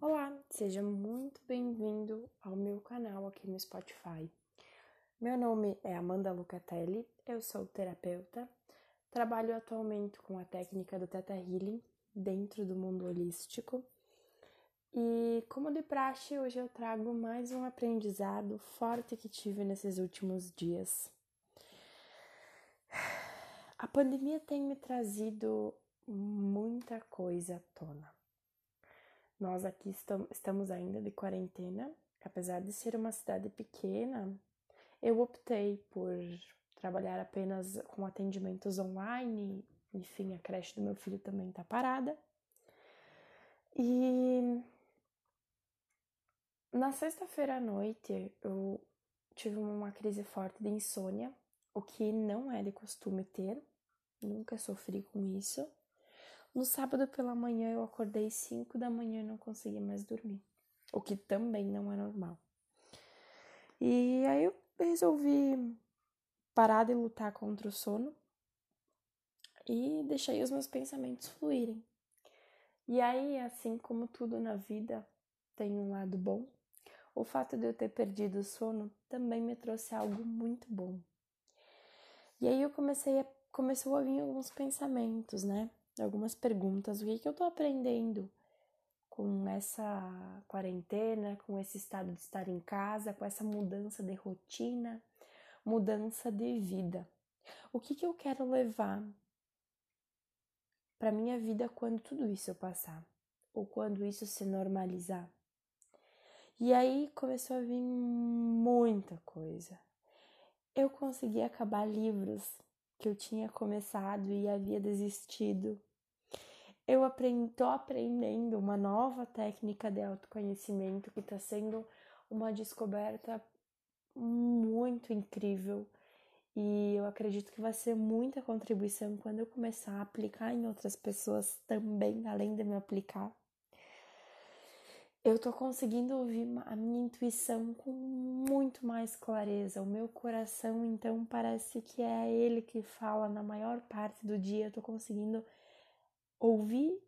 Olá, seja muito bem-vindo ao meu canal aqui no Spotify. Meu nome é Amanda Lucatelli, eu sou terapeuta, trabalho atualmente com a técnica do Theta Healing dentro do mundo holístico. E como de praxe, hoje eu trago mais um aprendizado forte que tive nesses últimos dias. A pandemia tem me trazido muita coisa à tona. Nós aqui estamos ainda de quarentena, apesar de ser uma cidade pequena, eu optei por trabalhar apenas com atendimentos online, enfim, a creche do meu filho também está parada. E na sexta-feira à noite eu tive uma crise forte de insônia, o que não é de costume ter, nunca sofri com isso. No sábado pela manhã eu acordei 5 da manhã e não consegui mais dormir, o que também não é normal. E aí eu resolvi parar de lutar contra o sono e deixei os meus pensamentos fluírem. E aí, assim como tudo na vida tem um lado bom, o fato de eu ter perdido o sono também me trouxe algo muito bom. E aí eu comecei a começou a vir alguns pensamentos, né? Algumas perguntas. O que, que eu tô aprendendo com essa quarentena, com esse estado de estar em casa, com essa mudança de rotina, mudança de vida? O que, que eu quero levar para minha vida quando tudo isso eu passar? Ou quando isso se normalizar? E aí começou a vir muita coisa. Eu consegui acabar livros que eu tinha começado e havia desistido eu estou aprendendo uma nova técnica de autoconhecimento que está sendo uma descoberta muito incrível e eu acredito que vai ser muita contribuição quando eu começar a aplicar em outras pessoas também, além de me aplicar. Eu estou conseguindo ouvir a minha intuição com muito mais clareza. O meu coração, então, parece que é ele que fala na maior parte do dia. Eu estou conseguindo ouvir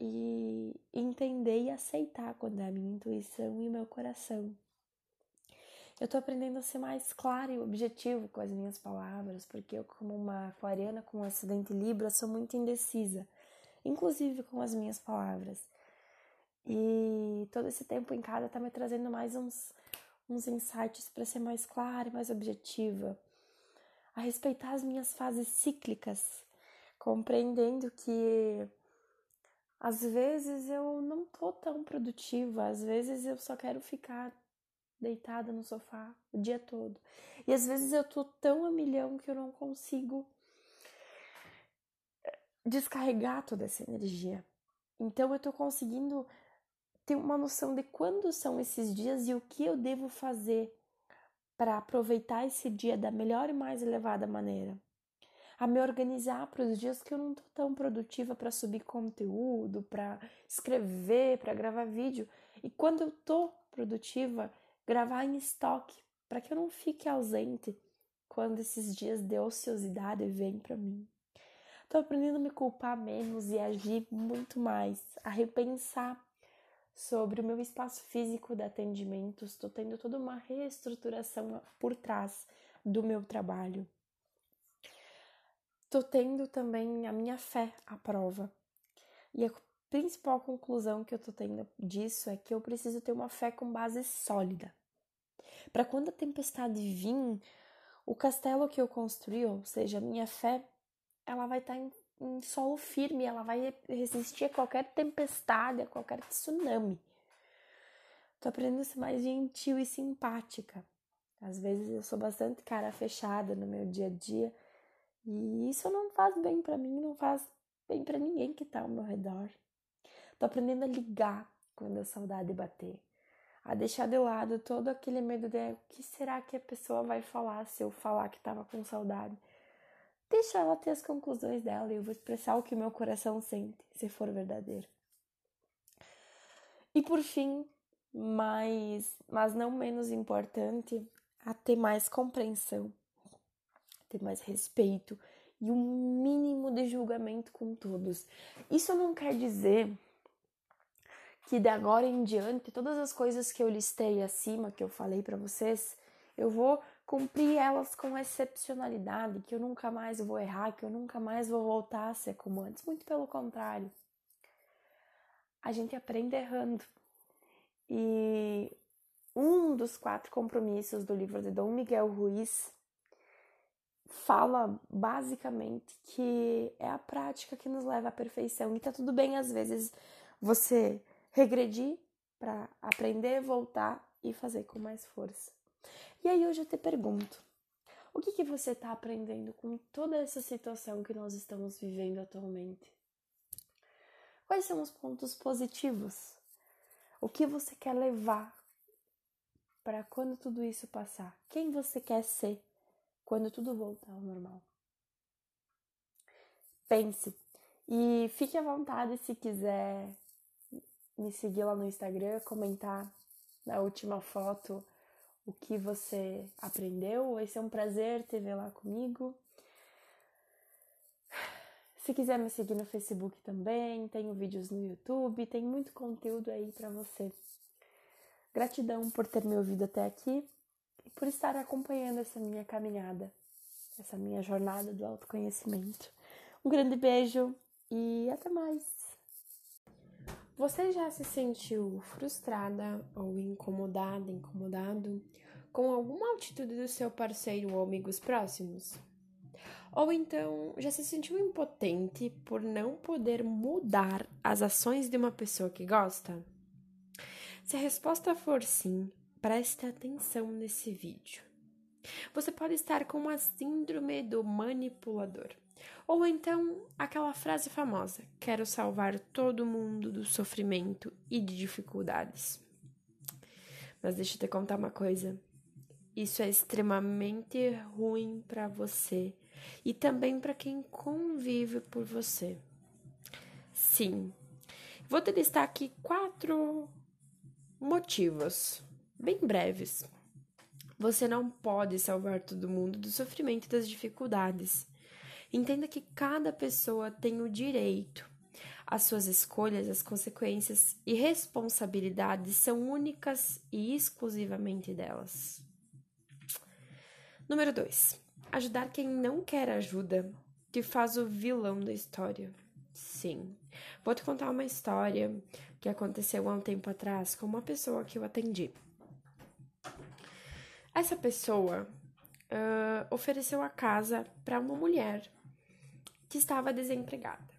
e entender e aceitar quando é a minha intuição e o meu coração. Eu tô aprendendo a ser mais clara e objetivo com as minhas palavras, porque eu, como uma aquariana com um acidente Libra, sou muito indecisa, inclusive com as minhas palavras. E todo esse tempo em casa tá me trazendo mais uns, uns insights para ser mais clara e mais objetiva, a respeitar as minhas fases cíclicas, compreendendo que às vezes eu não tô tão produtiva, às vezes eu só quero ficar deitada no sofá o dia todo. E às vezes eu tô tão a milhão que eu não consigo eh, descarregar toda essa energia. Então eu tô conseguindo ter uma noção de quando são esses dias e o que eu devo fazer para aproveitar esse dia da melhor e mais elevada maneira a me organizar para os dias que eu não tô tão produtiva para subir conteúdo, para escrever, para gravar vídeo. E quando eu tô produtiva, gravar em estoque, para que eu não fique ausente quando esses dias de ociosidade vêm para mim. Tô aprendendo a me culpar menos e agir muito mais, a repensar sobre o meu espaço físico de atendimento. Estou tendo toda uma reestruturação por trás do meu trabalho tô tendo também a minha fé à prova. E a principal conclusão que eu tô tendo disso é que eu preciso ter uma fé com base sólida. Para quando a tempestade vir, o castelo que eu construí, ou seja, a minha fé, ela vai estar tá em, em solo firme, ela vai resistir a qualquer tempestade, a qualquer tsunami. Tô aprendendo a ser mais gentil e simpática. Às vezes eu sou bastante cara fechada no meu dia a dia e isso não faz bem para mim, não faz bem para ninguém que tá ao meu redor. Tô aprendendo a ligar quando a saudade bater, a deixar de lado todo aquele medo de o que será que a pessoa vai falar se eu falar que tava com saudade. Deixa ela ter as conclusões dela e eu vou expressar o que meu coração sente, se for verdadeiro. E por fim, mas, mas não menos importante, a ter mais compreensão ter mais respeito e um mínimo de julgamento com todos. Isso não quer dizer que de agora em diante, todas as coisas que eu listei acima, que eu falei para vocês, eu vou cumprir elas com excepcionalidade, que eu nunca mais vou errar, que eu nunca mais vou voltar a ser como antes. Muito pelo contrário. A gente aprende errando. E um dos quatro compromissos do livro de Dom Miguel Ruiz fala basicamente que é a prática que nos leva à perfeição. E tá tudo bem às vezes você regredir para aprender, voltar e fazer com mais força. E aí hoje eu te pergunto: o que, que você está aprendendo com toda essa situação que nós estamos vivendo atualmente? Quais são os pontos positivos? O que você quer levar para quando tudo isso passar? Quem você quer ser quando tudo voltar ao normal? Pense e fique à vontade se quiser me seguir lá no Instagram, comentar na última foto o que você aprendeu. Vai ser um prazer te ver lá comigo. Se quiser me seguir no Facebook também, tenho vídeos no YouTube, tem muito conteúdo aí para você. Gratidão por ter me ouvido até aqui por estar acompanhando essa minha caminhada, essa minha jornada do autoconhecimento. Um grande beijo e até mais! Você já se sentiu frustrada ou incomodada, incomodado com alguma atitude do seu parceiro ou amigos próximos? Ou então já se sentiu impotente por não poder mudar as ações de uma pessoa que gosta? Se a resposta for sim, preste atenção nesse vídeo. Você pode estar com a síndrome do manipulador. Ou então aquela frase famosa: quero salvar todo mundo do sofrimento e de dificuldades. Mas deixa eu te contar uma coisa. Isso é extremamente ruim para você e também para quem convive por você. Sim. Vou te listar aqui quatro motivos, bem breves. Você não pode salvar todo mundo do sofrimento e das dificuldades. Entenda que cada pessoa tem o direito. As suas escolhas, as consequências e responsabilidades são únicas e exclusivamente delas. Número 2. Ajudar quem não quer ajuda te faz o vilão da história. Sim. Vou te contar uma história que aconteceu há um tempo atrás com uma pessoa que eu atendi. Essa pessoa uh, ofereceu a casa para uma mulher que estava desempregada.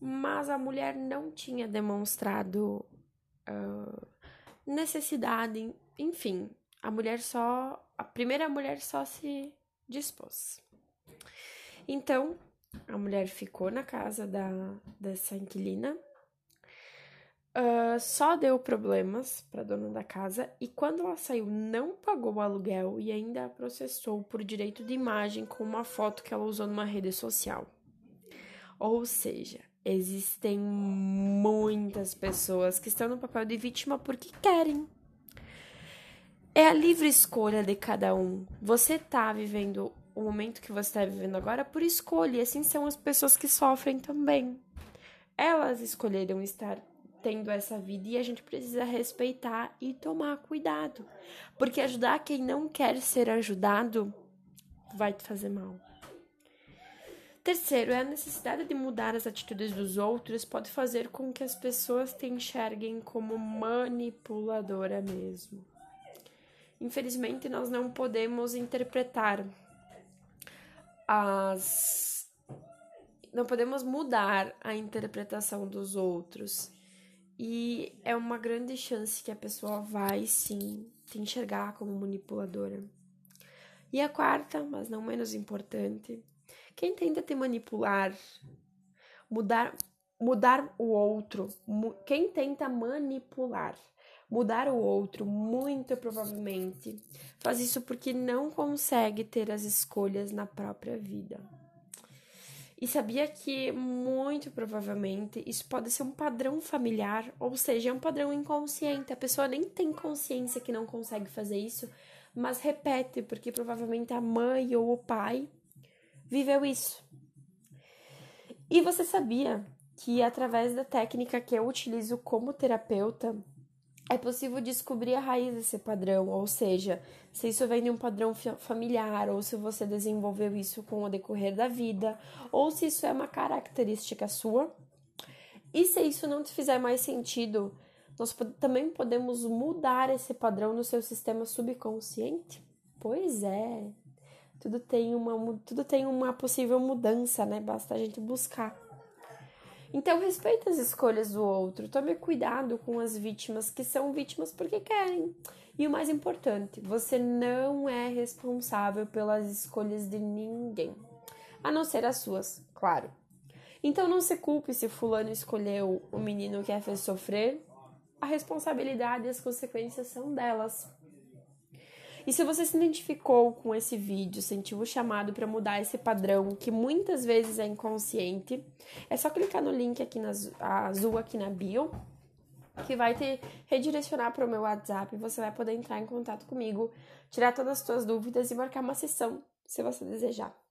Mas a mulher não tinha demonstrado uh, necessidade, enfim, a mulher só. A primeira mulher só se dispôs. Então, a mulher ficou na casa da, dessa inquilina, uh, só deu problemas para dona da casa e quando ela saiu não pagou o aluguel e ainda processou por direito de imagem com uma foto que ela usou numa rede social. Ou seja, existem muitas pessoas que estão no papel de vítima porque querem. É a livre escolha de cada um. Você está vivendo o momento que você está vivendo agora por escolha, e assim são as pessoas que sofrem também. Elas escolheram estar tendo essa vida e a gente precisa respeitar e tomar cuidado, porque ajudar quem não quer ser ajudado vai te fazer mal. Terceiro, é a necessidade de mudar as atitudes dos outros pode fazer com que as pessoas te enxerguem como manipuladora mesmo. Infelizmente, nós não podemos interpretar as. Não podemos mudar a interpretação dos outros. E é uma grande chance que a pessoa vai sim te enxergar como manipuladora. E a quarta, mas não menos importante, quem tenta te manipular, mudar, mudar o outro, quem tenta manipular, mudar o outro, muito provavelmente faz isso porque não consegue ter as escolhas na própria vida. E sabia que muito provavelmente isso pode ser um padrão familiar, ou seja, é um padrão inconsciente. A pessoa nem tem consciência que não consegue fazer isso, mas repete porque provavelmente a mãe ou o pai viveu isso. E você sabia que através da técnica que eu utilizo como terapeuta, é possível descobrir a raiz desse padrão, ou seja, se isso vem de um padrão familiar, ou se você desenvolveu isso com o decorrer da vida, ou se isso é uma característica sua. E se isso não te fizer mais sentido, nós também podemos mudar esse padrão no seu sistema subconsciente? Pois é. Tudo tem uma, tudo tem uma possível mudança, né? Basta a gente buscar. Então, respeite as escolhas do outro. Tome cuidado com as vítimas que são vítimas porque querem. E o mais importante, você não é responsável pelas escolhas de ninguém, a não ser as suas, claro. Então não se culpe se fulano escolheu o menino que a fez sofrer. A responsabilidade e as consequências são delas. E se você se identificou com esse vídeo, sentiu o chamado para mudar esse padrão que muitas vezes é inconsciente, é só clicar no link aqui na, azul aqui na bio, que vai te redirecionar para o meu WhatsApp você vai poder entrar em contato comigo, tirar todas as suas dúvidas e marcar uma sessão, se você desejar.